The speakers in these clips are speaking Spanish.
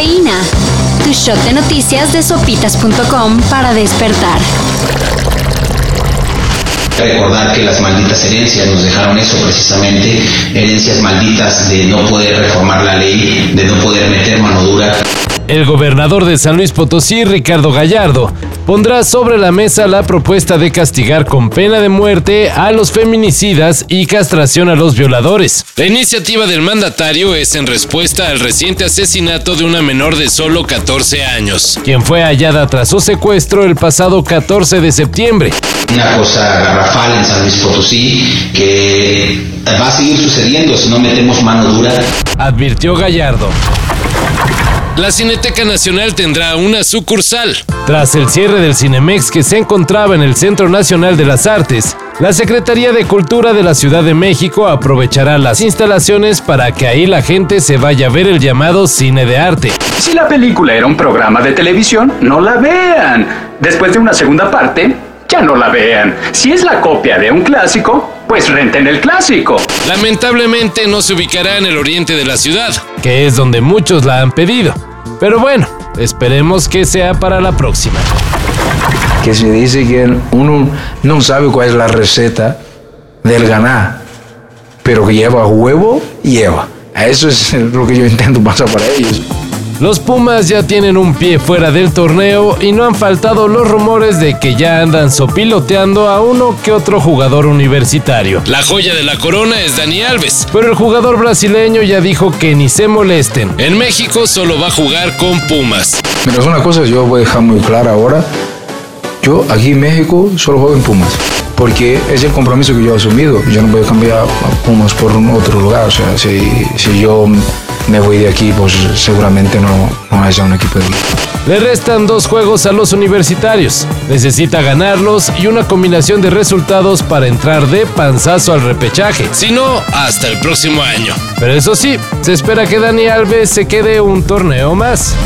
Cafeína. Tu shot de noticias de sopitas.com para despertar. Recordar que las malditas herencias nos dejaron eso precisamente, herencias malditas de no poder reformar la ley, de no poder meter mano dura. El gobernador de San Luis Potosí, Ricardo Gallardo, pondrá sobre la mesa la propuesta de castigar con pena de muerte a los feminicidas y castración a los violadores. La iniciativa del mandatario es en respuesta al reciente asesinato de una menor de solo 14 años, quien fue hallada tras su secuestro el pasado 14 de septiembre. Una cosa garrafal en San Luis Potosí que va a seguir sucediendo si no metemos mano dura. Advirtió Gallardo. La Cineteca Nacional tendrá una sucursal. Tras el cierre del Cinemex que se encontraba en el Centro Nacional de las Artes, la Secretaría de Cultura de la Ciudad de México aprovechará las instalaciones para que ahí la gente se vaya a ver el llamado cine de arte. Si la película era un programa de televisión, no la vean. Después de una segunda parte, ya no la vean. Si es la copia de un clásico, pues renten el clásico. Lamentablemente no se ubicará en el oriente de la ciudad, que es donde muchos la han pedido. Pero bueno, esperemos que sea para la próxima. Que se dice que uno no sabe cuál es la receta del ganar, pero que lleva huevo, lleva. Eso es lo que yo intento pasar para ellos. Los Pumas ya tienen un pie fuera del torneo y no han faltado los rumores de que ya andan sopiloteando a uno que otro jugador universitario. La joya de la corona es Dani Alves, pero el jugador brasileño ya dijo que ni se molesten. En México solo va a jugar con Pumas. Mira, es una cosa yo voy a dejar muy clara ahora. Yo aquí en México solo juego en Pumas. Porque es el compromiso que yo he asumido. Yo no voy a cambiar a Pumas por un otro lugar. O sea, si, si yo me voy de aquí, pues seguramente no, no haya un equipo de Le restan dos juegos a los universitarios. Necesita ganarlos y una combinación de resultados para entrar de panzazo al repechaje. Si no, hasta el próximo año. Pero eso sí, se espera que Dani Alves se quede un torneo más.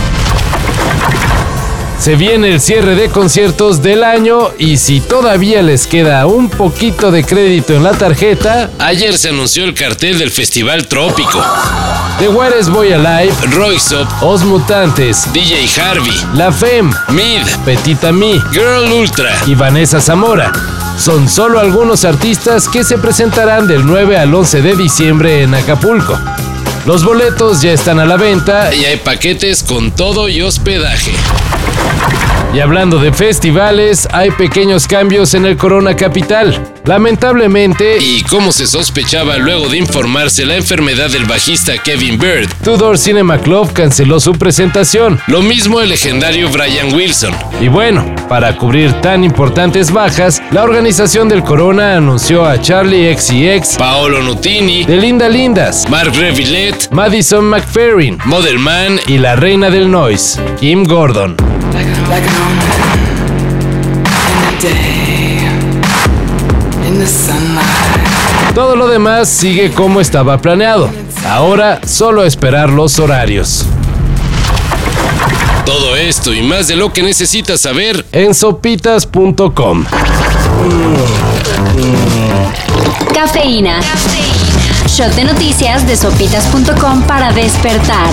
Se viene el cierre de conciertos del año y si todavía les queda un poquito de crédito en la tarjeta, ayer se anunció el cartel del Festival Trópico. The Juárez Boy Alive, Royce Os Mutantes, DJ Harvey, La Femme, Mid, Petita Me, Girl Ultra y Vanessa Zamora. Son solo algunos artistas que se presentarán del 9 al 11 de diciembre en Acapulco. Los boletos ya están a la venta y hay paquetes con todo y hospedaje. Y hablando de festivales, hay pequeños cambios en el Corona Capital. Lamentablemente, y como se sospechaba luego de informarse la enfermedad del bajista Kevin Bird, Tudor Cinema Club canceló su presentación. Lo mismo el legendario Brian Wilson. Y bueno, para cubrir tan importantes bajas, la organización del Corona anunció a Charlie XCX, Paolo Nutini, de Linda Lindas, Mark Revillette, Madison McFerrin, Model Man y la reina del noise, Kim Gordon. Todo lo demás sigue como estaba planeado. Ahora solo esperar los horarios. Todo esto y más de lo que necesitas saber en sopitas.com. Cafeína. Shot de noticias de sopitas.com para despertar.